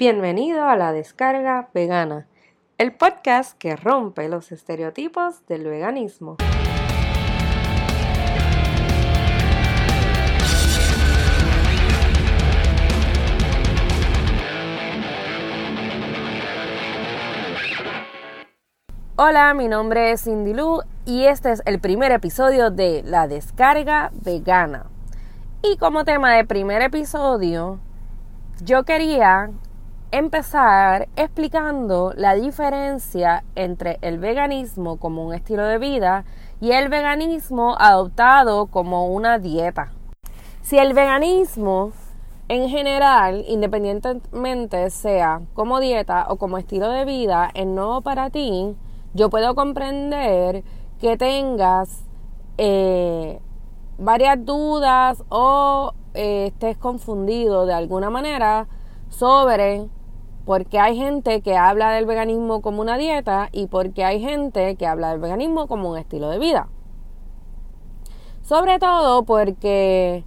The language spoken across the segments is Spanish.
Bienvenido a la descarga vegana, el podcast que rompe los estereotipos del veganismo. Hola, mi nombre es Cindy y este es el primer episodio de La Descarga Vegana. Y como tema de primer episodio, yo quería empezar explicando la diferencia entre el veganismo como un estilo de vida y el veganismo adoptado como una dieta. Si el veganismo en general, independientemente sea como dieta o como estilo de vida, es nuevo para ti, yo puedo comprender que tengas eh, varias dudas o eh, estés confundido de alguna manera sobre por qué hay gente que habla del veganismo como una dieta y por qué hay gente que habla del veganismo como un estilo de vida. Sobre todo porque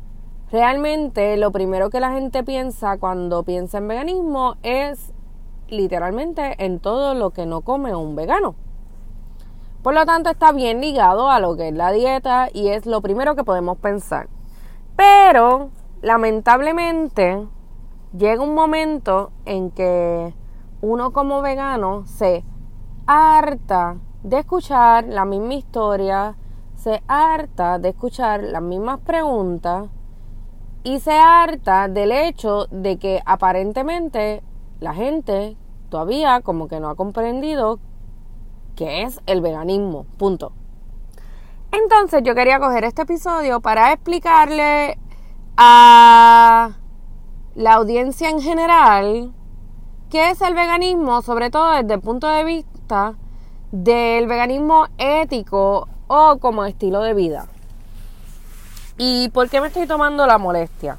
realmente lo primero que la gente piensa cuando piensa en veganismo es literalmente en todo lo que no come un vegano. Por lo tanto, está bien ligado a lo que es la dieta y es lo primero que podemos pensar. Pero, lamentablemente, llega un momento en que uno como vegano se harta de escuchar la misma historia, se harta de escuchar las mismas preguntas y se harta del hecho de que aparentemente la gente todavía como que no ha comprendido que es el veganismo. Punto. Entonces yo quería coger este episodio para explicarle a la audiencia en general qué es el veganismo, sobre todo desde el punto de vista del veganismo ético o como estilo de vida. ¿Y por qué me estoy tomando la molestia?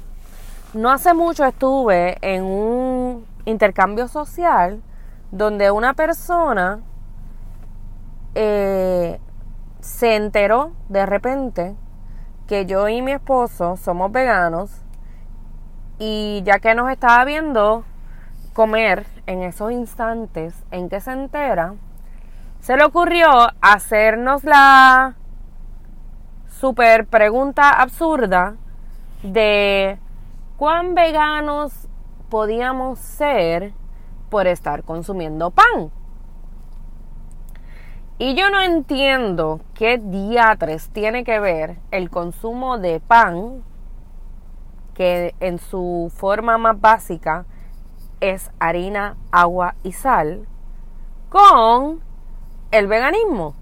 No hace mucho estuve en un intercambio social donde una persona eh, se enteró de repente que yo y mi esposo somos veganos y ya que nos estaba viendo comer en esos instantes en que se entera, se le ocurrió hacernos la super pregunta absurda de cuán veganos podíamos ser por estar consumiendo pan. Y yo no entiendo qué diatres tiene que ver el consumo de pan, que en su forma más básica es harina, agua y sal, con el veganismo.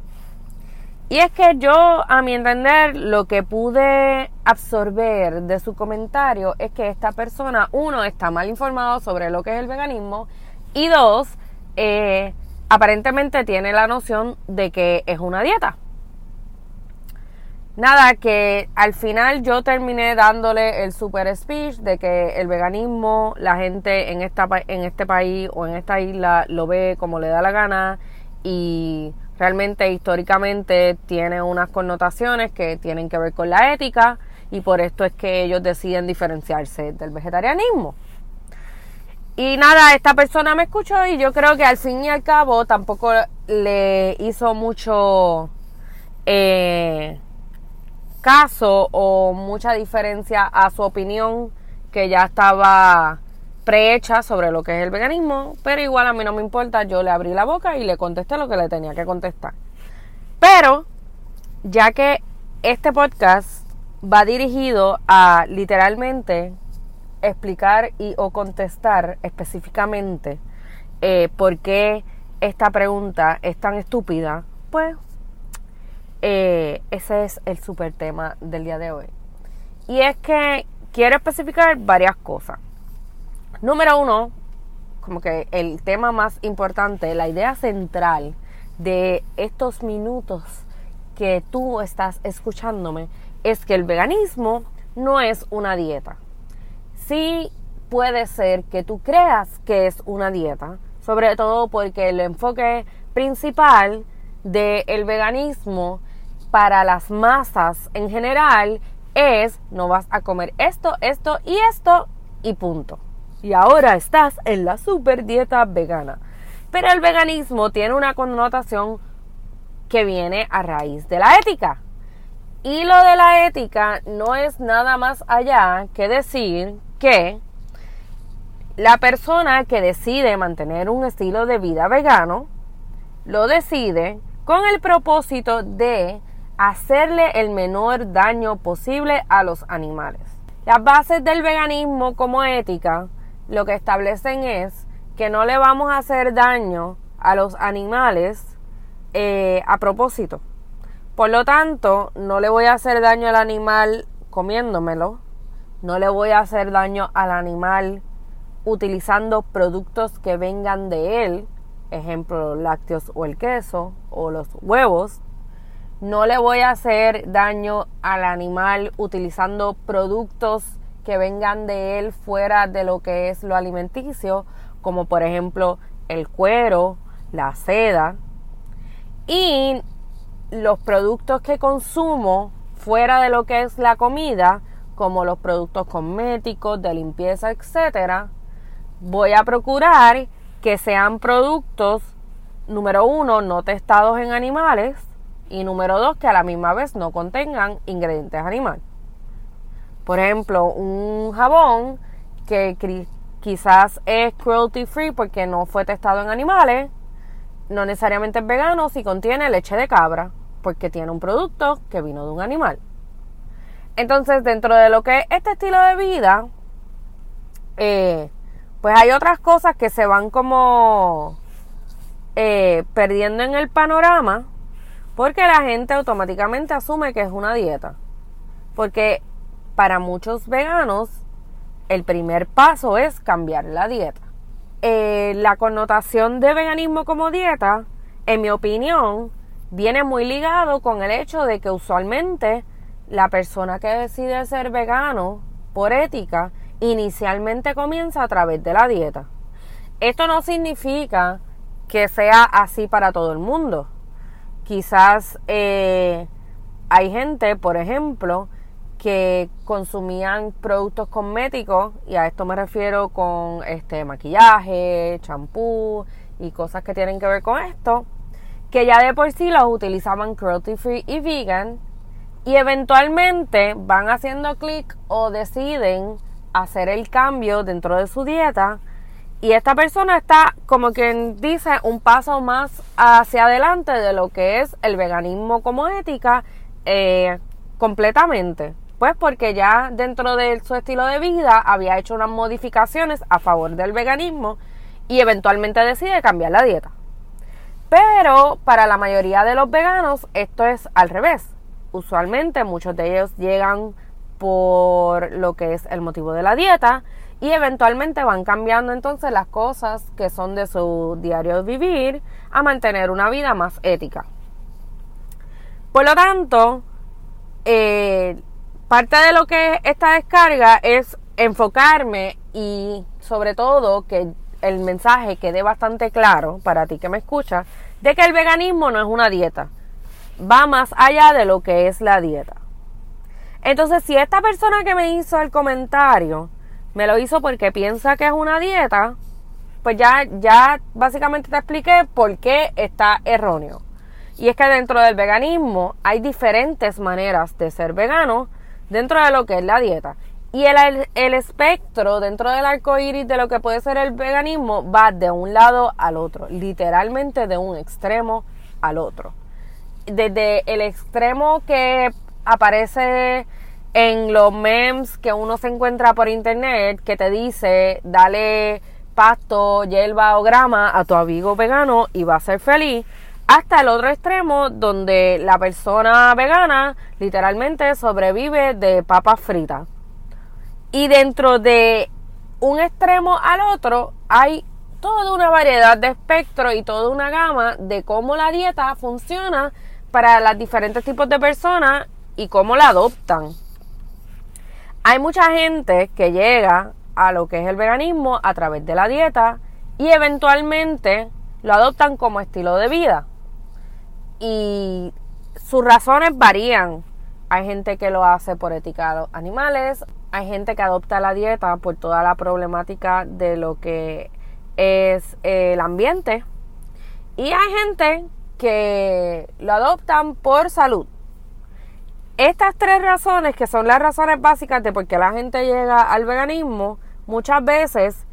Y es que yo, a mi entender, lo que pude absorber de su comentario es que esta persona, uno, está mal informado sobre lo que es el veganismo y dos, eh, aparentemente tiene la noción de que es una dieta. Nada, que al final yo terminé dándole el super speech de que el veganismo, la gente en, esta, en este país o en esta isla lo ve como le da la gana y realmente históricamente tiene unas connotaciones que tienen que ver con la ética y por esto es que ellos deciden diferenciarse del vegetarianismo. Y nada, esta persona me escuchó y yo creo que al fin y al cabo tampoco le hizo mucho eh, caso o mucha diferencia a su opinión que ya estaba prehecha sobre lo que es el veganismo, pero igual a mí no me importa, yo le abrí la boca y le contesté lo que le tenía que contestar. Pero, ya que este podcast va dirigido a literalmente explicar y o contestar específicamente eh, por qué esta pregunta es tan estúpida, pues eh, ese es el super tema del día de hoy. Y es que quiero especificar varias cosas. Número uno, como que el tema más importante, la idea central de estos minutos que tú estás escuchándome es que el veganismo no es una dieta sí puede ser que tú creas que es una dieta, sobre todo porque el enfoque principal del veganismo para las masas en general es no vas a comer esto, esto y esto y punto. y ahora estás en la super dieta vegana. Pero el veganismo tiene una connotación que viene a raíz de la ética. Y lo de la ética no es nada más allá que decir que la persona que decide mantener un estilo de vida vegano lo decide con el propósito de hacerle el menor daño posible a los animales. Las bases del veganismo como ética lo que establecen es que no le vamos a hacer daño a los animales eh, a propósito. Por lo tanto, no le voy a hacer daño al animal comiéndomelo, no le voy a hacer daño al animal utilizando productos que vengan de él, ejemplo, los lácteos o el queso o los huevos. No le voy a hacer daño al animal utilizando productos que vengan de él fuera de lo que es lo alimenticio, como por ejemplo el cuero, la seda. Y los productos que consumo fuera de lo que es la comida, como los productos cosméticos, de limpieza, etcétera, voy a procurar que sean productos número uno no testados en animales y número dos que a la misma vez no contengan ingredientes animales. Por ejemplo, un jabón que quizás es cruelty free porque no fue testado en animales, no necesariamente es vegano si contiene leche de cabra, porque tiene un producto que vino de un animal. Entonces, dentro de lo que es este estilo de vida, eh, pues hay otras cosas que se van como eh, perdiendo en el panorama, porque la gente automáticamente asume que es una dieta. Porque para muchos veganos el primer paso es cambiar la dieta. Eh, la connotación de veganismo como dieta, en mi opinión, viene muy ligado con el hecho de que usualmente la persona que decide ser vegano por ética inicialmente comienza a través de la dieta. Esto no significa que sea así para todo el mundo. Quizás eh, hay gente, por ejemplo, que consumían productos cosméticos y a esto me refiero con este maquillaje, champú y cosas que tienen que ver con esto, que ya de por sí los utilizaban cruelty free y vegan y eventualmente van haciendo clic o deciden hacer el cambio dentro de su dieta y esta persona está como quien dice un paso más hacia adelante de lo que es el veganismo como ética eh, completamente pues porque ya dentro de su estilo de vida había hecho unas modificaciones a favor del veganismo y eventualmente decide cambiar la dieta. Pero para la mayoría de los veganos esto es al revés. Usualmente muchos de ellos llegan por lo que es el motivo de la dieta y eventualmente van cambiando entonces las cosas que son de su diario vivir a mantener una vida más ética. Por lo tanto, eh, Parte de lo que esta descarga es enfocarme y sobre todo que el mensaje quede bastante claro para ti que me escuchas de que el veganismo no es una dieta. Va más allá de lo que es la dieta. Entonces, si esta persona que me hizo el comentario me lo hizo porque piensa que es una dieta, pues ya, ya básicamente te expliqué por qué está erróneo. Y es que dentro del veganismo hay diferentes maneras de ser vegano dentro de lo que es la dieta. Y el, el espectro dentro del arco iris de lo que puede ser el veganismo va de un lado al otro, literalmente de un extremo al otro. Desde el extremo que aparece en los memes que uno se encuentra por internet, que te dice, dale pasto, hierba o grama a tu amigo vegano y va a ser feliz hasta el otro extremo donde la persona vegana literalmente sobrevive de papas fritas. Y dentro de un extremo al otro hay toda una variedad de espectro y toda una gama de cómo la dieta funciona para los diferentes tipos de personas y cómo la adoptan. Hay mucha gente que llega a lo que es el veganismo a través de la dieta y eventualmente lo adoptan como estilo de vida y sus razones varían. Hay gente que lo hace por ética a los animales, hay gente que adopta la dieta por toda la problemática de lo que es el ambiente. Y hay gente que lo adoptan por salud. Estas tres razones, que son las razones básicas de por qué la gente llega al veganismo, muchas veces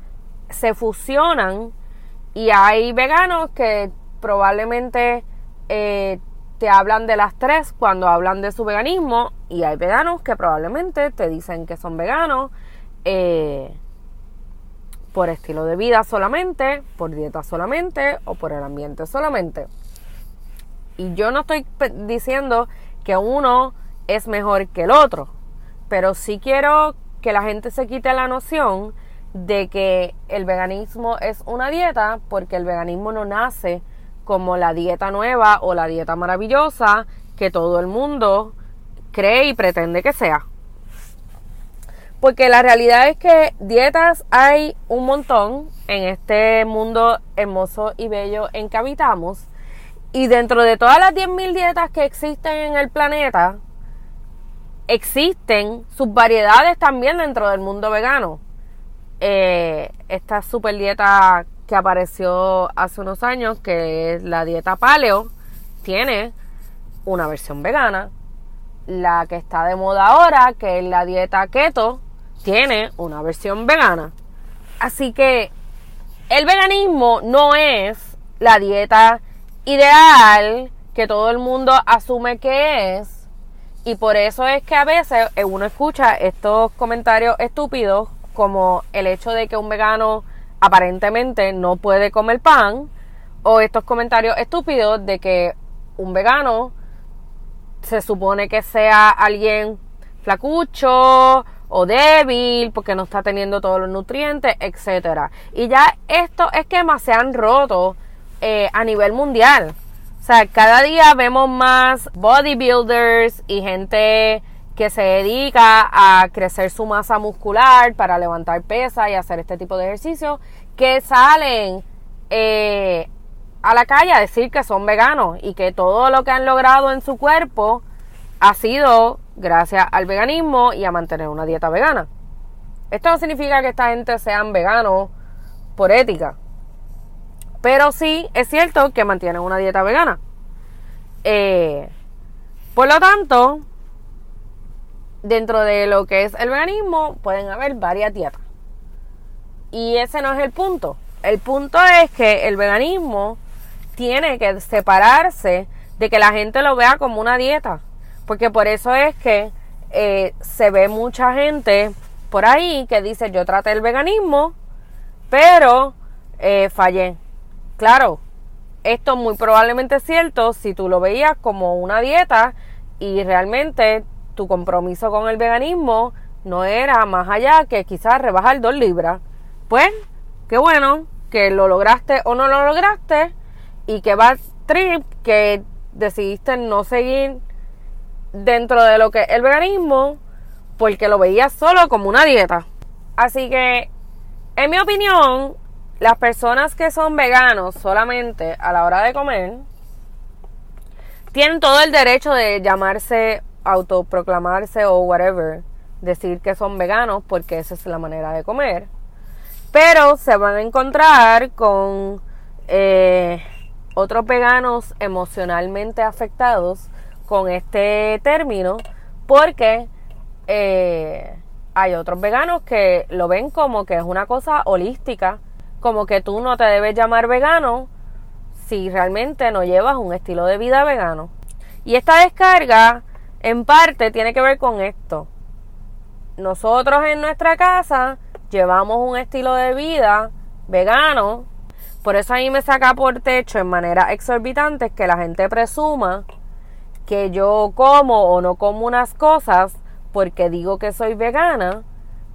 se fusionan y hay veganos que probablemente eh, te hablan de las tres cuando hablan de su veganismo y hay veganos que probablemente te dicen que son veganos eh, por estilo de vida solamente, por dieta solamente o por el ambiente solamente. Y yo no estoy diciendo que uno es mejor que el otro, pero sí quiero que la gente se quite la noción de que el veganismo es una dieta porque el veganismo no nace como la dieta nueva o la dieta maravillosa que todo el mundo cree y pretende que sea. Porque la realidad es que dietas hay un montón en este mundo hermoso y bello en que habitamos. Y dentro de todas las 10.000 dietas que existen en el planeta, existen sus variedades también dentro del mundo vegano. Eh, esta super dieta que apareció hace unos años, que es la dieta paleo, tiene una versión vegana. La que está de moda ahora, que es la dieta keto, tiene una versión vegana. Así que el veganismo no es la dieta ideal que todo el mundo asume que es. Y por eso es que a veces uno escucha estos comentarios estúpidos como el hecho de que un vegano aparentemente no puede comer pan, o estos comentarios estúpidos de que un vegano se supone que sea alguien flacucho o débil porque no está teniendo todos los nutrientes, etcétera. Y ya estos esquemas se han roto eh, a nivel mundial. Sea, cada día vemos más bodybuilders y gente que se dedica a crecer su masa muscular para levantar pesa y hacer este tipo de ejercicios, que salen eh, a la calle a decir que son veganos y que todo lo que han logrado en su cuerpo ha sido gracias al veganismo y a mantener una dieta vegana. Esto no significa que esta gente sean veganos por ética, pero sí es cierto que mantienen una dieta vegana. Eh, por lo tanto, dentro de lo que es el veganismo pueden haber varias dietas. Y ese no es el punto. El punto es que el veganismo tiene que separarse de que la gente lo vea como una dieta. Porque por eso es que eh, se ve mucha gente por ahí que dice yo traté el veganismo, pero eh, fallé. Claro, esto muy probablemente es cierto si tú lo veías como una dieta y realmente tu compromiso con el veganismo no era más allá que quizás rebajar dos libras. Pues, qué bueno que lo lograste o no lo lograste y que va trip que decidiste no seguir dentro de lo que es el veganismo porque lo veías solo como una dieta. Así que, en mi opinión, las personas que son veganos solamente a la hora de comer tienen todo el derecho de llamarse autoproclamarse o whatever, decir que son veganos porque esa es la manera de comer. Pero se van a encontrar con eh, otros veganos emocionalmente afectados con este término porque eh, hay otros veganos que lo ven como que es una cosa holística, como que tú no te debes llamar vegano si realmente no llevas un estilo de vida vegano. Y esta descarga en parte tiene que ver con esto. Nosotros en nuestra casa llevamos un estilo de vida vegano, por eso a mí me saca por techo en manera exorbitante que la gente presuma que yo como o no como unas cosas porque digo que soy vegana,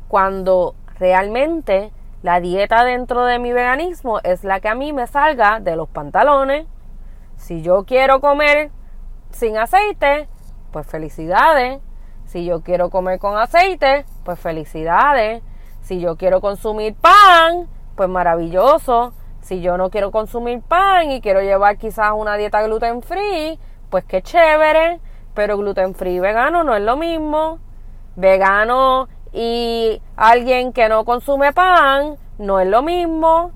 cuando realmente la dieta dentro de mi veganismo es la que a mí me salga de los pantalones. Si yo quiero comer sin aceite, pues felicidades. Si yo quiero comer con aceite, pues felicidades. Si yo quiero consumir pan, pues maravilloso. Si yo no quiero consumir pan y quiero llevar quizás una dieta gluten free, pues qué chévere. Pero gluten free y vegano no es lo mismo. Vegano y alguien que no consume pan no es lo mismo.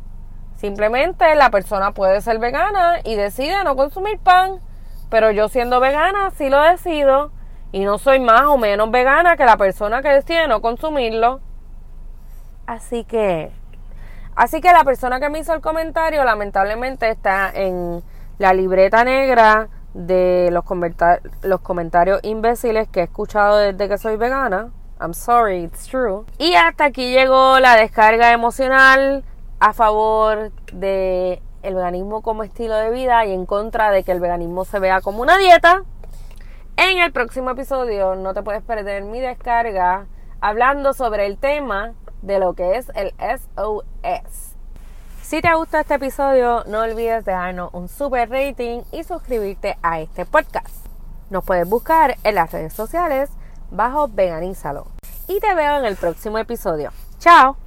Simplemente la persona puede ser vegana y decide no consumir pan, pero yo siendo vegana sí lo decido y no soy más o menos vegana que la persona que decide no consumirlo. Así que, así que la persona que me hizo el comentario lamentablemente está en la libreta negra de los, los comentarios imbéciles que he escuchado desde que soy vegana. I'm sorry, it's true. Y hasta aquí llegó la descarga emocional a favor de el veganismo como estilo de vida y en contra de que el veganismo se vea como una dieta. En el próximo episodio no te puedes perder mi descarga hablando sobre el tema de lo que es el SOS. Si te gusta este episodio, no olvides dejarnos un super rating y suscribirte a este podcast. Nos puedes buscar en las redes sociales bajo Veganízalo. Y te veo en el próximo episodio. ¡Chao!